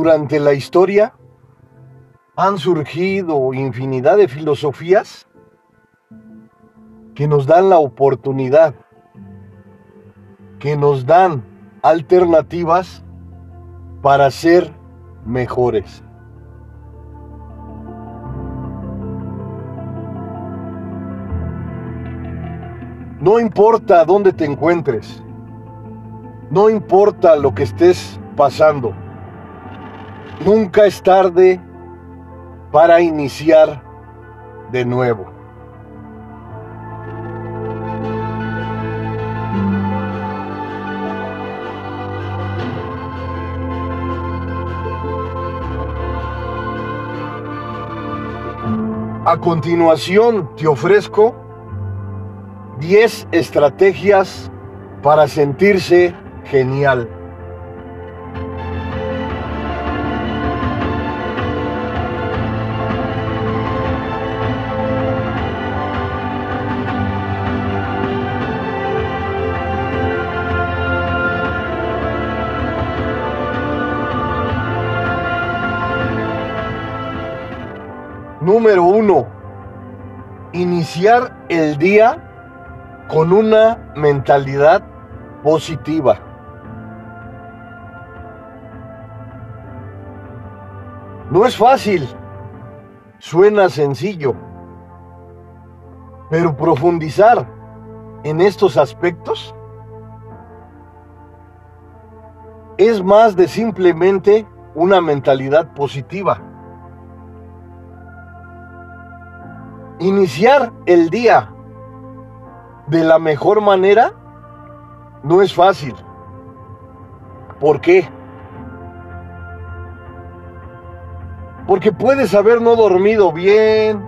durante la historia han surgido infinidad de filosofías que nos dan la oportunidad, que nos dan alternativas para ser mejores. No importa dónde te encuentres, no importa lo que estés pasando, nunca es tarde para iniciar de nuevo. A continuación te ofrezco 10 estrategias para sentirse genial. Número uno, iniciar el día con una mentalidad positiva. No es fácil, suena sencillo, pero profundizar en estos aspectos es más de simplemente una mentalidad positiva. Iniciar el día de la mejor manera no es fácil. ¿Por qué? Porque puedes haber no dormido bien,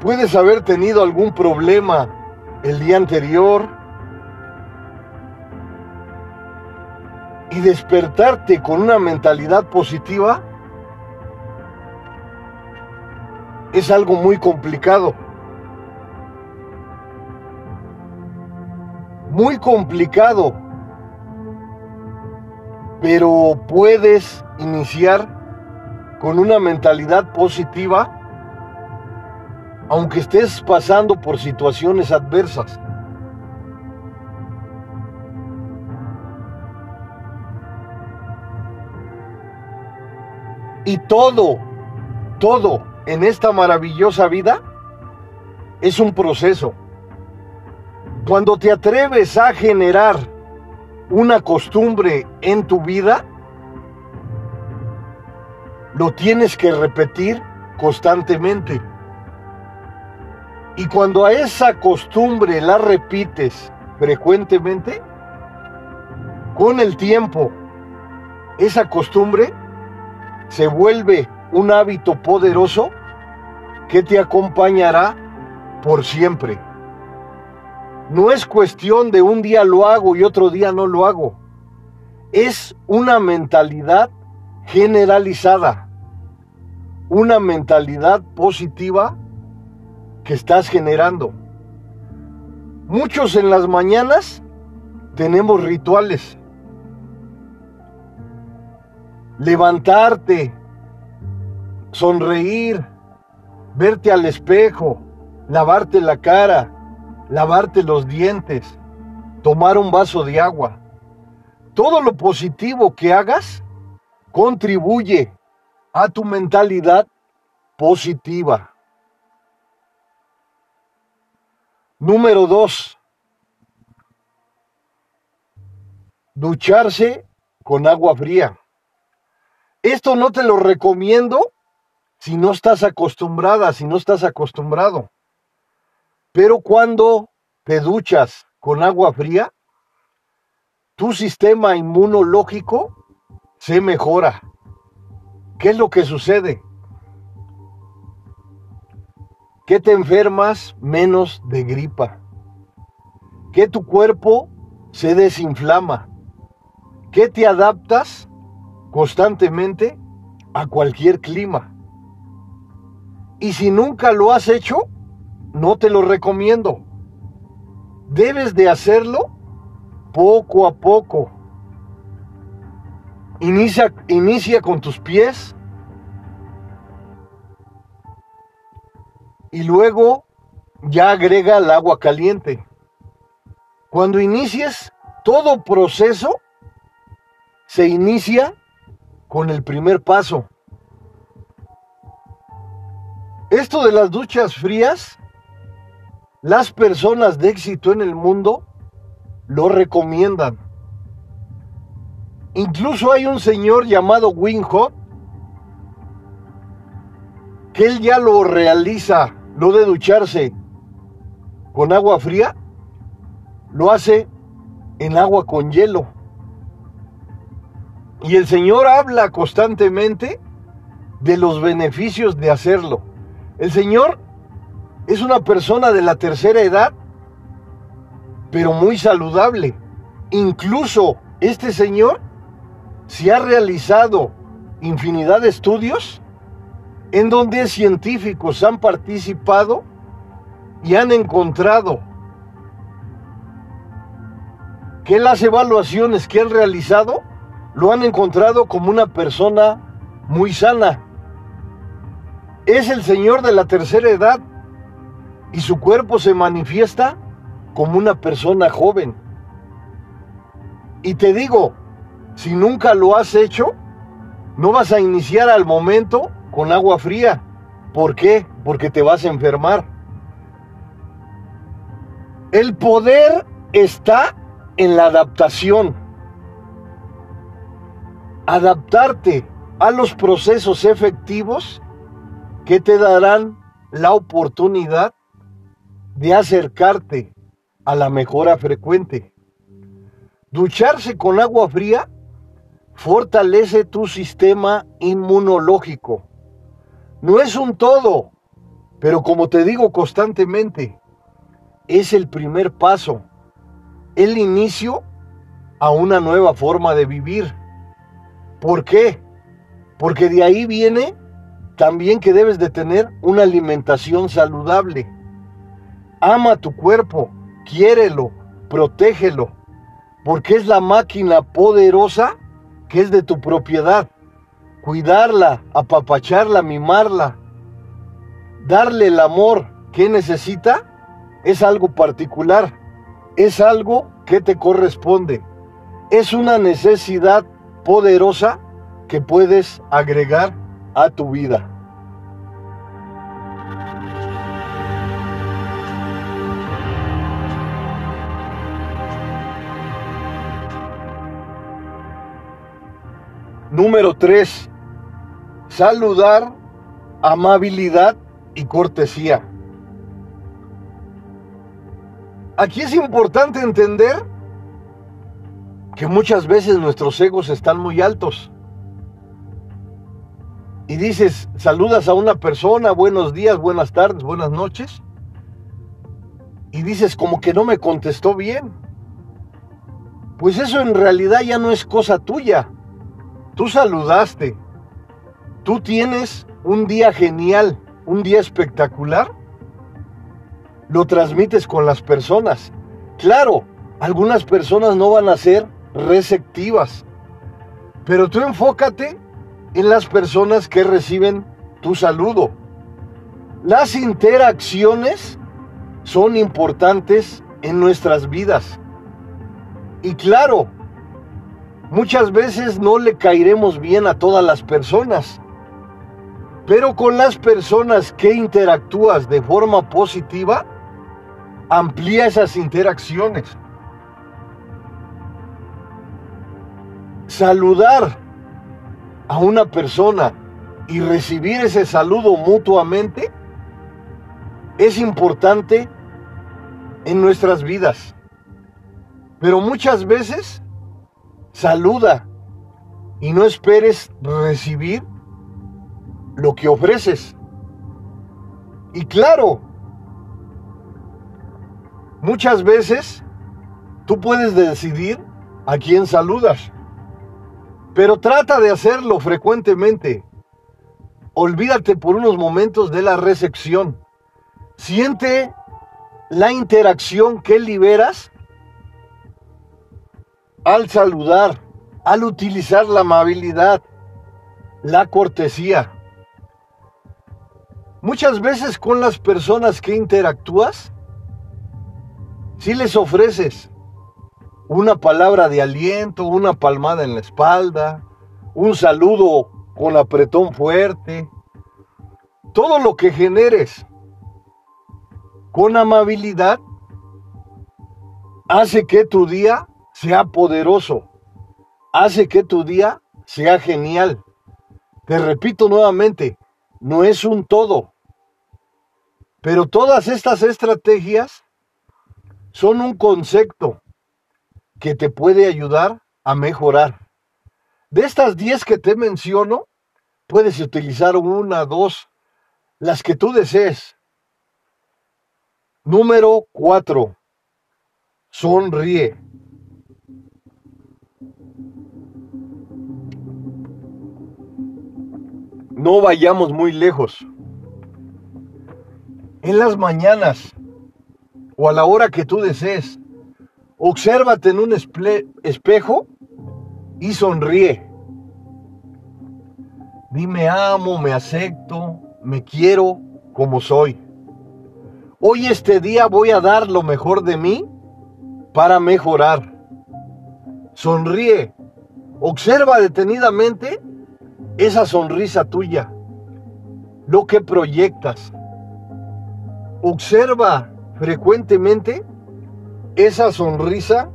puedes haber tenido algún problema el día anterior y despertarte con una mentalidad positiva es algo muy complicado. Muy complicado. Pero puedes iniciar con una mentalidad positiva aunque estés pasando por situaciones adversas. Y todo, todo en esta maravillosa vida es un proceso. Cuando te atreves a generar una costumbre en tu vida, lo tienes que repetir constantemente. Y cuando a esa costumbre la repites frecuentemente, con el tiempo, esa costumbre se vuelve un hábito poderoso que te acompañará por siempre. No es cuestión de un día lo hago y otro día no lo hago. Es una mentalidad generalizada, una mentalidad positiva que estás generando. Muchos en las mañanas tenemos rituales. Levantarte, sonreír, verte al espejo, lavarte la cara, lavarte los dientes, tomar un vaso de agua. Todo lo positivo que hagas contribuye a tu mentalidad positiva. Número dos, ducharse con agua fría. Esto no te lo recomiendo si no estás acostumbrada, si no estás acostumbrado. Pero cuando te duchas con agua fría, tu sistema inmunológico se mejora. ¿Qué es lo que sucede? Que te enfermas menos de gripa. Que tu cuerpo se desinflama. Que te adaptas constantemente a cualquier clima. Y si nunca lo has hecho, no te lo recomiendo. Debes de hacerlo poco a poco. Inicia, inicia con tus pies y luego ya agrega el agua caliente. Cuando inicies todo proceso, se inicia con el primer paso. Esto de las duchas frías, las personas de éxito en el mundo lo recomiendan. Incluso hay un señor llamado Winhot que él ya lo realiza, lo de ducharse con agua fría, lo hace en agua con hielo. Y el Señor habla constantemente de los beneficios de hacerlo. El Señor es una persona de la tercera edad, pero muy saludable. Incluso este Señor se ha realizado infinidad de estudios en donde científicos han participado y han encontrado que las evaluaciones que han realizado lo han encontrado como una persona muy sana. Es el Señor de la tercera edad y su cuerpo se manifiesta como una persona joven. Y te digo, si nunca lo has hecho, no vas a iniciar al momento con agua fría. ¿Por qué? Porque te vas a enfermar. El poder está en la adaptación. Adaptarte a los procesos efectivos que te darán la oportunidad de acercarte a la mejora frecuente. Ducharse con agua fría fortalece tu sistema inmunológico. No es un todo, pero como te digo constantemente, es el primer paso, el inicio a una nueva forma de vivir. ¿Por qué? Porque de ahí viene también que debes de tener una alimentación saludable. Ama tu cuerpo, quiérelo, protégelo, porque es la máquina poderosa que es de tu propiedad. Cuidarla, apapacharla, mimarla, darle el amor que necesita es algo particular, es algo que te corresponde, es una necesidad poderosa que puedes agregar a tu vida. Número 3. Saludar, amabilidad y cortesía. Aquí es importante entender que muchas veces nuestros egos están muy altos. Y dices, saludas a una persona, buenos días, buenas tardes, buenas noches. Y dices, como que no me contestó bien. Pues eso en realidad ya no es cosa tuya. Tú saludaste. Tú tienes un día genial, un día espectacular lo transmites con las personas. Claro, algunas personas no van a ser receptivas, pero tú enfócate en las personas que reciben tu saludo. Las interacciones son importantes en nuestras vidas. Y claro, muchas veces no le caeremos bien a todas las personas, pero con las personas que interactúas de forma positiva, amplía esas interacciones. Saludar a una persona y recibir ese saludo mutuamente es importante en nuestras vidas. Pero muchas veces saluda y no esperes recibir lo que ofreces. Y claro, Muchas veces tú puedes decidir a quién saludas, pero trata de hacerlo frecuentemente. Olvídate por unos momentos de la recepción. Siente la interacción que liberas al saludar, al utilizar la amabilidad, la cortesía. Muchas veces con las personas que interactúas, si les ofreces una palabra de aliento, una palmada en la espalda, un saludo con apretón fuerte, todo lo que generes con amabilidad hace que tu día sea poderoso, hace que tu día sea genial. Te repito nuevamente, no es un todo, pero todas estas estrategias son un concepto que te puede ayudar a mejorar. De estas 10 que te menciono, puedes utilizar una, dos, las que tú desees. Número 4. Sonríe. No vayamos muy lejos. En las mañanas o a la hora que tú desees, obsérvate en un espejo y sonríe. Dime amo, me acepto, me quiero como soy. Hoy este día voy a dar lo mejor de mí para mejorar. Sonríe. Observa detenidamente esa sonrisa tuya, lo que proyectas. Observa frecuentemente esa sonrisa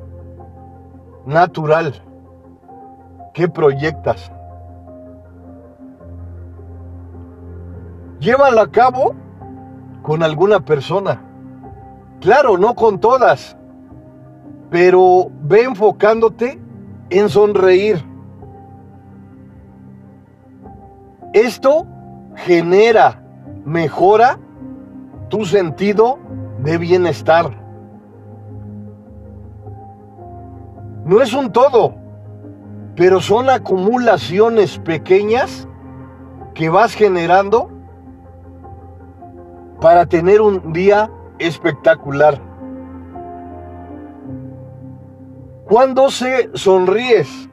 natural que proyectas. Llévala a cabo con alguna persona. Claro, no con todas, pero ve enfocándote en sonreír. Esto genera, mejora tu sentido de bienestar. No es un todo, pero son acumulaciones pequeñas que vas generando para tener un día espectacular. Cuando se sonríes,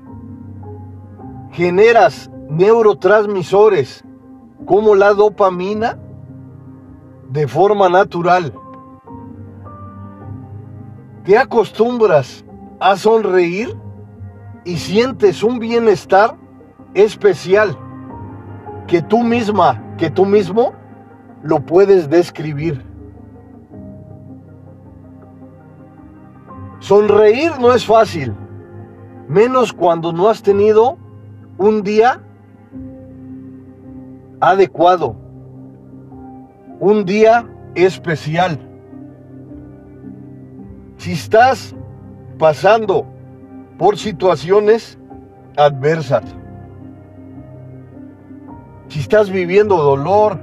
generas neurotransmisores como la dopamina de forma natural. Te acostumbras a sonreír y sientes un bienestar especial que tú misma, que tú mismo lo puedes describir. Sonreír no es fácil, menos cuando no has tenido un día adecuado, un día especial. Si estás pasando por situaciones adversas, si estás viviendo dolor,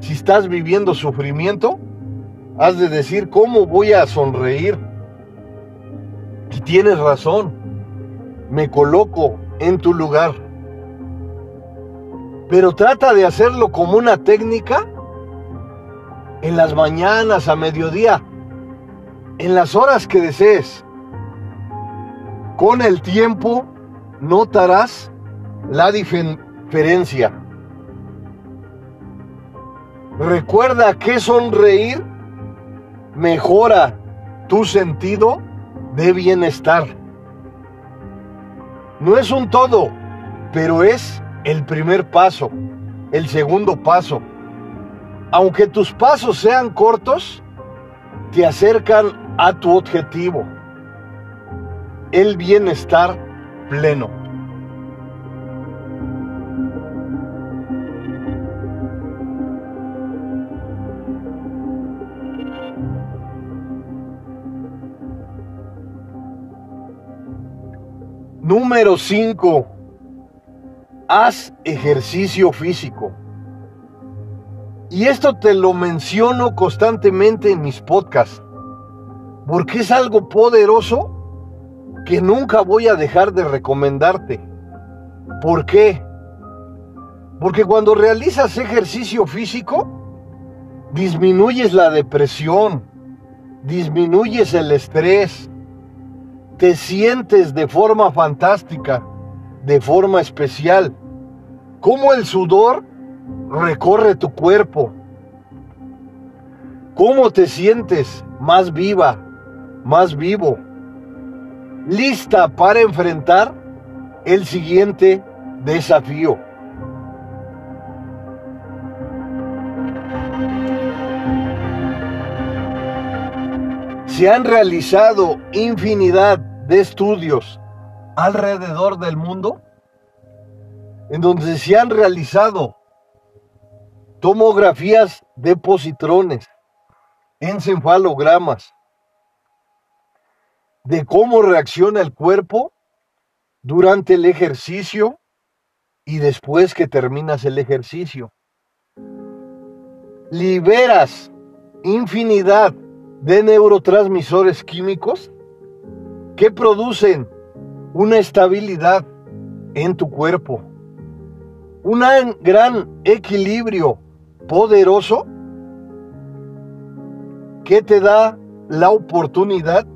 si estás viviendo sufrimiento, has de decir, ¿cómo voy a sonreír? Y tienes razón, me coloco en tu lugar. Pero trata de hacerlo como una técnica en las mañanas, a mediodía, en las horas que desees. Con el tiempo notarás la diferencia. Recuerda que sonreír mejora tu sentido de bienestar. No es un todo, pero es el primer paso, el segundo paso. Aunque tus pasos sean cortos, te acercan a tu objetivo, el bienestar pleno. Número 5. Haz ejercicio físico. Y esto te lo menciono constantemente en mis podcasts, porque es algo poderoso que nunca voy a dejar de recomendarte. ¿Por qué? Porque cuando realizas ejercicio físico, disminuyes la depresión, disminuyes el estrés, te sientes de forma fantástica, de forma especial. Cómo el sudor recorre tu cuerpo. Cómo te sientes más viva, más vivo. Lista para enfrentar el siguiente desafío. Se han realizado infinidad de estudios alrededor del mundo en donde se han realizado tomografías de positrones, encefalogramas, de cómo reacciona el cuerpo durante el ejercicio y después que terminas el ejercicio. Liberas infinidad de neurotransmisores químicos que producen una estabilidad en tu cuerpo, un gran equilibrio poderoso que te da la oportunidad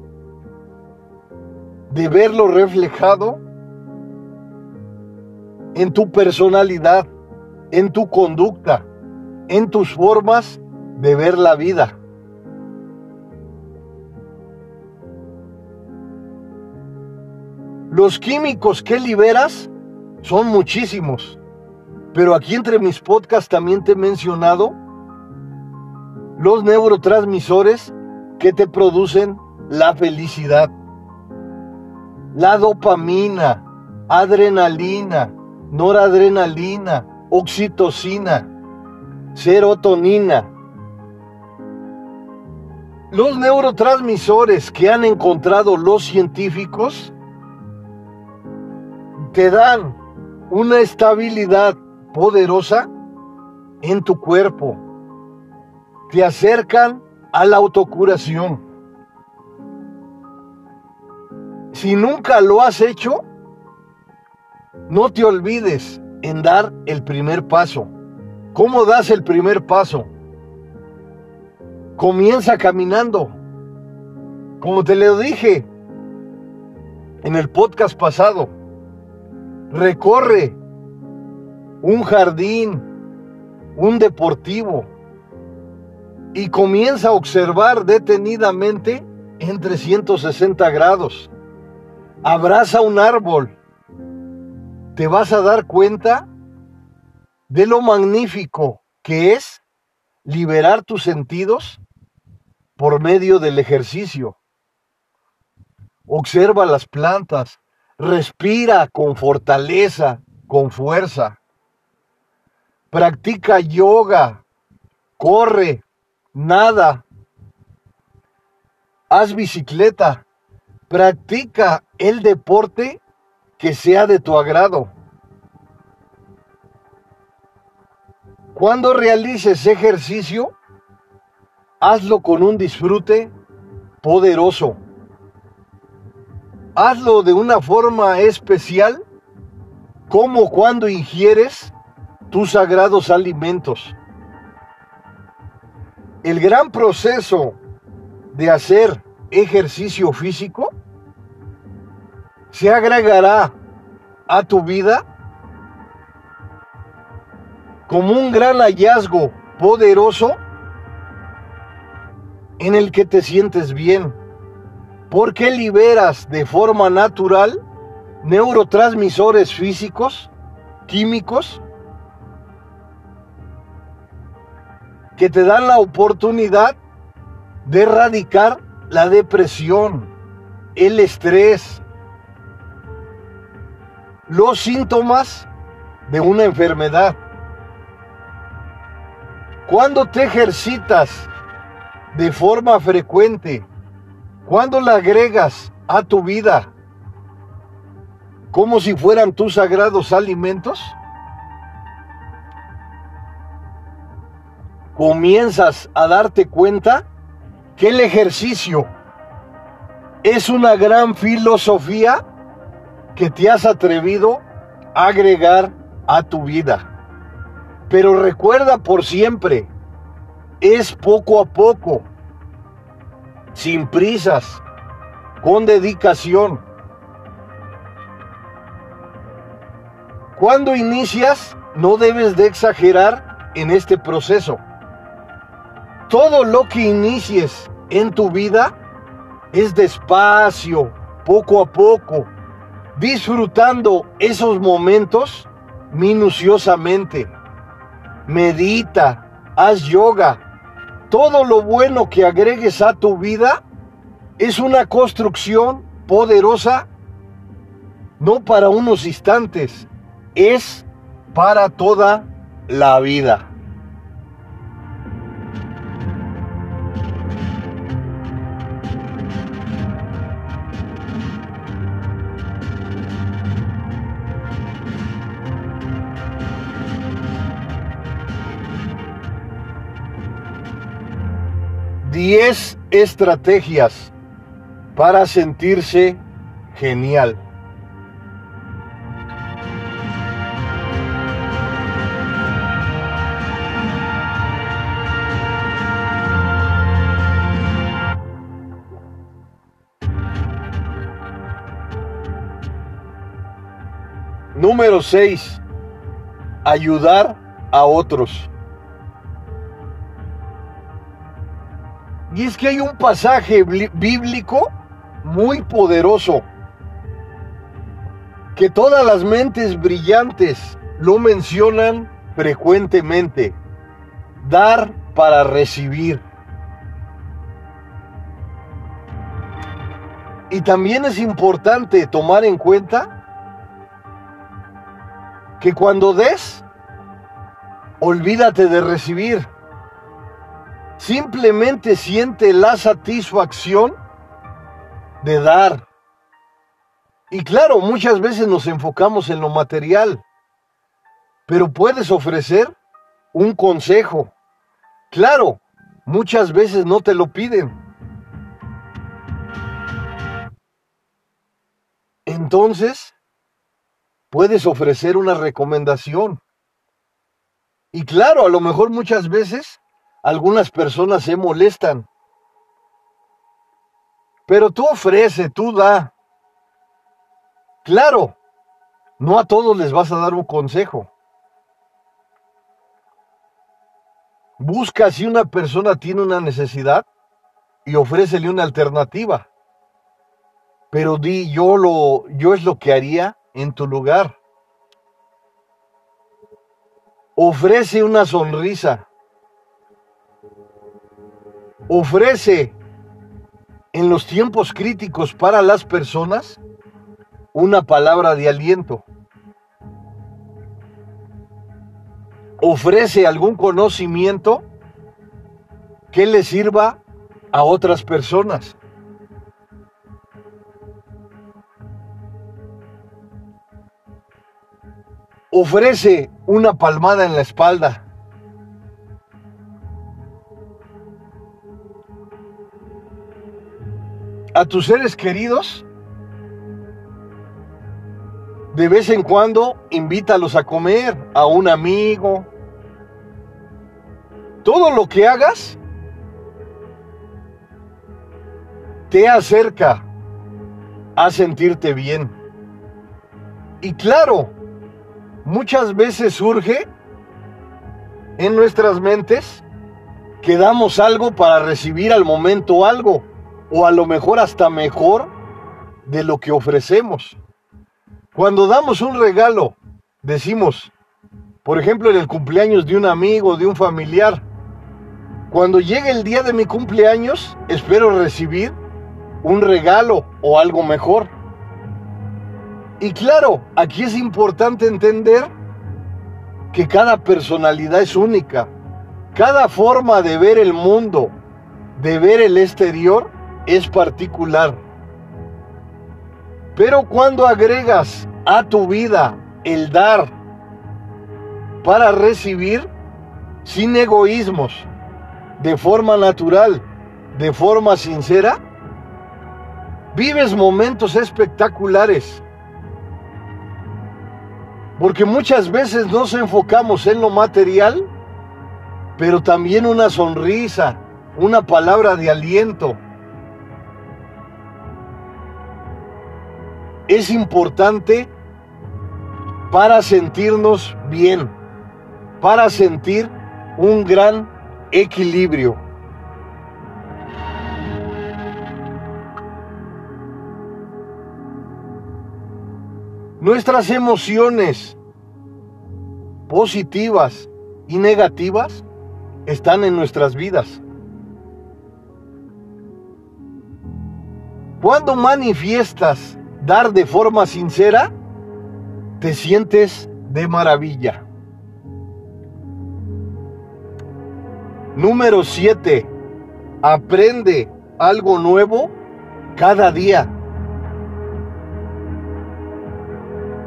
de verlo reflejado en tu personalidad, en tu conducta, en tus formas de ver la vida. Los químicos que liberas son muchísimos, pero aquí entre mis podcasts también te he mencionado los neurotransmisores que te producen la felicidad. La dopamina, adrenalina, noradrenalina, oxitocina, serotonina. Los neurotransmisores que han encontrado los científicos te dan una estabilidad poderosa en tu cuerpo. Te acercan a la autocuración. Si nunca lo has hecho, no te olvides en dar el primer paso. ¿Cómo das el primer paso? Comienza caminando. Como te lo dije en el podcast pasado, recorre un jardín, un deportivo, y comienza a observar detenidamente en 360 grados. Abraza un árbol. Te vas a dar cuenta de lo magnífico que es liberar tus sentidos por medio del ejercicio. Observa las plantas, Respira con fortaleza, con fuerza. Practica yoga, corre, nada. Haz bicicleta. Practica el deporte que sea de tu agrado. Cuando realices ejercicio, hazlo con un disfrute poderoso hazlo de una forma especial, como cuando ingieres tus sagrados alimentos. El gran proceso de hacer ejercicio físico se agregará a tu vida como un gran hallazgo poderoso en el que te sientes bien. Porque liberas de forma natural neurotransmisores físicos, químicos, que te dan la oportunidad de erradicar la depresión, el estrés, los síntomas de una enfermedad. Cuando te ejercitas de forma frecuente, cuando la agregas a tu vida como si fueran tus sagrados alimentos, comienzas a darte cuenta que el ejercicio es una gran filosofía que te has atrevido a agregar a tu vida. Pero recuerda por siempre, es poco a poco sin prisas, con dedicación. Cuando inicias, no debes de exagerar en este proceso. Todo lo que inicies en tu vida es despacio, poco a poco, disfrutando esos momentos minuciosamente. Medita, haz yoga. Todo lo bueno que agregues a tu vida es una construcción poderosa, no para unos instantes, es para toda la vida. Diez estrategias para sentirse genial. Número 6. Ayudar a otros. Y es que hay un pasaje bíblico muy poderoso que todas las mentes brillantes lo mencionan frecuentemente. Dar para recibir. Y también es importante tomar en cuenta que cuando des, olvídate de recibir. Simplemente siente la satisfacción de dar. Y claro, muchas veces nos enfocamos en lo material, pero puedes ofrecer un consejo. Claro, muchas veces no te lo piden. Entonces, puedes ofrecer una recomendación. Y claro, a lo mejor muchas veces algunas personas se molestan. Pero tú ofrece, tú da. Claro, no a todos les vas a dar un consejo. Busca si una persona tiene una necesidad y ofrécele una alternativa. Pero di, yo lo, yo es lo que haría en tu lugar. Ofrece una sonrisa. Ofrece en los tiempos críticos para las personas una palabra de aliento. Ofrece algún conocimiento que le sirva a otras personas. ofrece una palmada en la espalda. A tus seres queridos, de vez en cuando invítalos a comer, a un amigo. Todo lo que hagas te acerca a sentirte bien. Y claro, muchas veces surge en nuestras mentes que damos algo para recibir al momento algo, o a lo mejor hasta mejor de lo que ofrecemos. Cuando damos un regalo, decimos, por ejemplo, en el cumpleaños de un amigo, de un familiar, cuando llegue el día de mi cumpleaños, espero recibir un regalo o algo mejor. Y claro, aquí es importante entender que cada personalidad es única. Cada forma de ver el mundo, de ver el exterior, es particular. Pero cuando agregas a tu vida el dar para recibir, sin egoísmos, de forma natural, de forma sincera, vives momentos espectaculares porque muchas veces nos enfocamos en lo material, pero también una sonrisa, una palabra de aliento. Es importante para sentirnos bien, para sentir un gran equilibrio. Nuestras emociones positivas y negativas están en nuestras vidas. Cuando manifiestas dar de forma sincera, te sientes de maravilla. Número 7. Aprende algo nuevo cada día.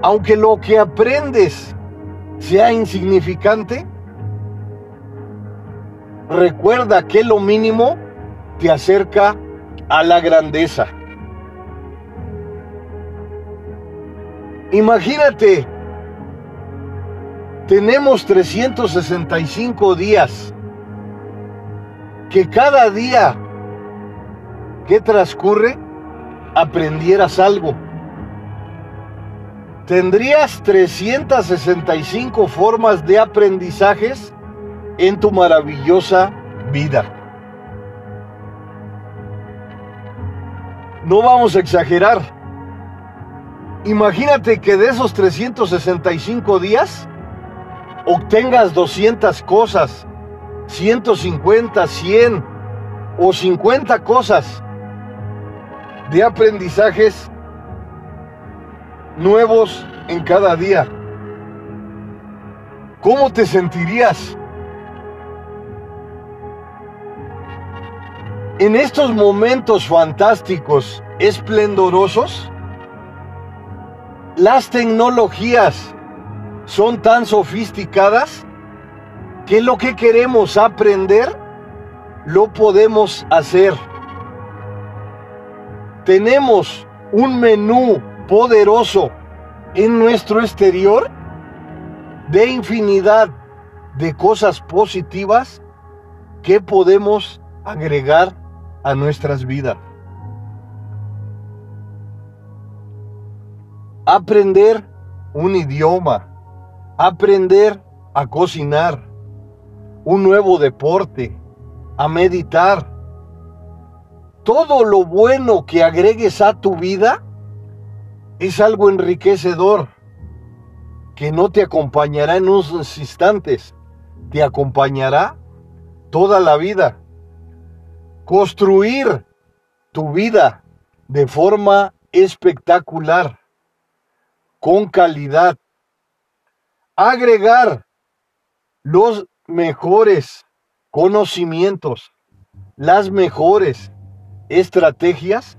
Aunque lo que aprendes sea insignificante, recuerda que lo mínimo te acerca a la grandeza. Imagínate, tenemos 365 días, que cada día que transcurre aprendieras algo. Tendrías 365 formas de aprendizajes en tu maravillosa vida. No vamos a exagerar Imagínate que de esos 365 días obtengas 200 cosas, 150, 100 o 50 cosas de aprendizajes nuevos en cada día. ¿Cómo te sentirías? En estos momentos fantásticos, esplendorosos, las tecnologías son tan sofisticadas que lo que queremos aprender lo podemos hacer. Tenemos un menú poderoso en nuestro exterior de infinidad de cosas positivas que podemos agregar a nuestras vidas. Aprender un idioma, aprender a cocinar, un nuevo deporte, a meditar. Todo lo bueno que agregues a tu vida es algo enriquecedor que no te acompañará en unos instantes, te acompañará toda la vida. Construir tu vida de forma espectacular con calidad. Agregar los mejores conocimientos, las mejores estrategias,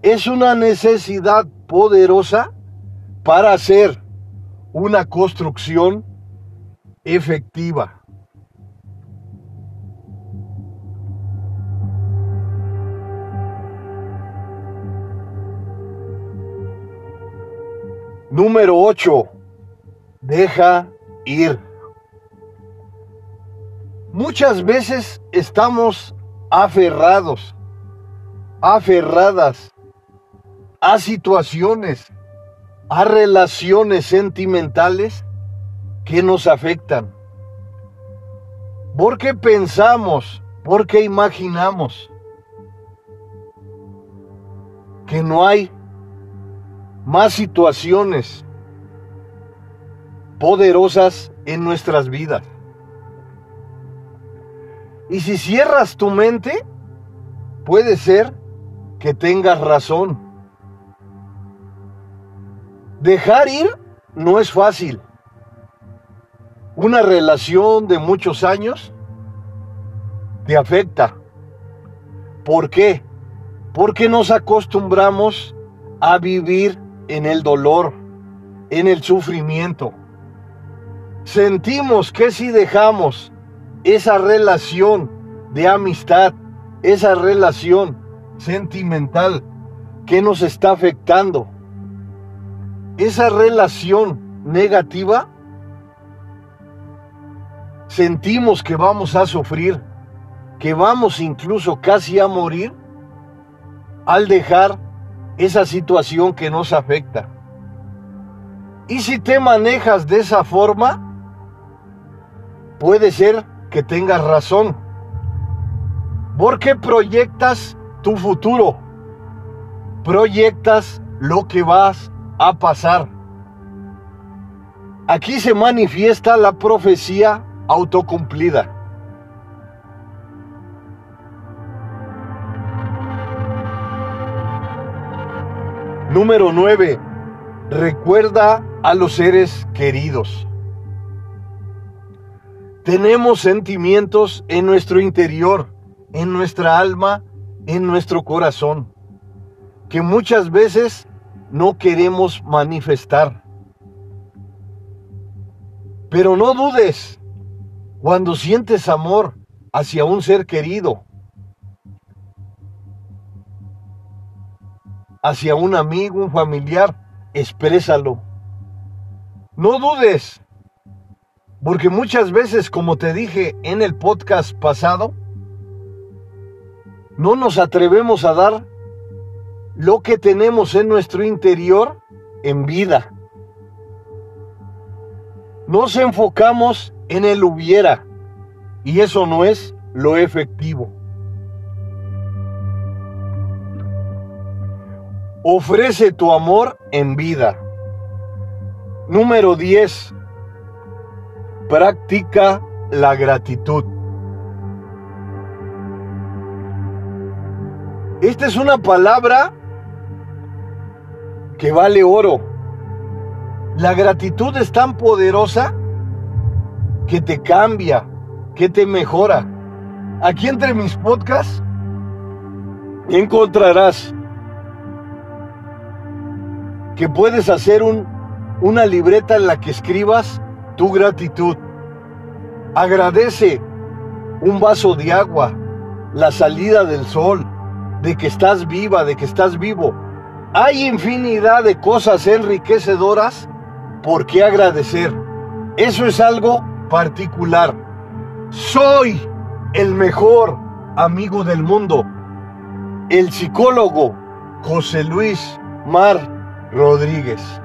es una necesidad poderosa para hacer una construcción efectiva. Número 8. Deja ir. Muchas veces estamos aferrados, aferradas a situaciones, a relaciones sentimentales que nos afectan. Porque pensamos, porque imaginamos que no hay más situaciones poderosas en nuestras vidas. Y si cierras tu mente, puede ser que tengas razón. Dejar ir no es fácil. Una relación de muchos años te afecta. ¿Por qué? Porque nos acostumbramos a vivir en el dolor, en el sufrimiento. Sentimos que si dejamos esa relación de amistad, esa relación sentimental que nos está afectando, esa relación negativa, sentimos que vamos a sufrir, que vamos incluso casi a morir al dejar esa situación que nos afecta. Y si te manejas de esa forma, puede ser que tengas razón. Porque proyectas tu futuro. Proyectas lo que vas a pasar. Aquí se manifiesta la profecía autocumplida. Número 9. Recuerda a los seres queridos. Tenemos sentimientos en nuestro interior, en nuestra alma, en nuestro corazón, que muchas veces no queremos manifestar. Pero no dudes, cuando sientes amor hacia un ser querido, hacia un amigo, un familiar, exprésalo. No dudes, porque muchas veces, como te dije en el podcast pasado, no nos atrevemos a dar lo que tenemos en nuestro interior en vida. Nos enfocamos en el hubiera y eso no es lo efectivo. Ofrece tu amor en vida. Número 10. Practica la gratitud. Esta es una palabra que vale oro. La gratitud es tan poderosa que te cambia, que te mejora. Aquí entre mis podcasts encontrarás que puedes hacer un, una libreta en la que escribas tu gratitud. Agradece un vaso de agua, la salida del sol, de que estás viva, de que estás vivo. Hay infinidad de cosas enriquecedoras por qué agradecer. Eso es algo particular. Soy el mejor amigo del mundo. El psicólogo José Luis Mar Rodríguez.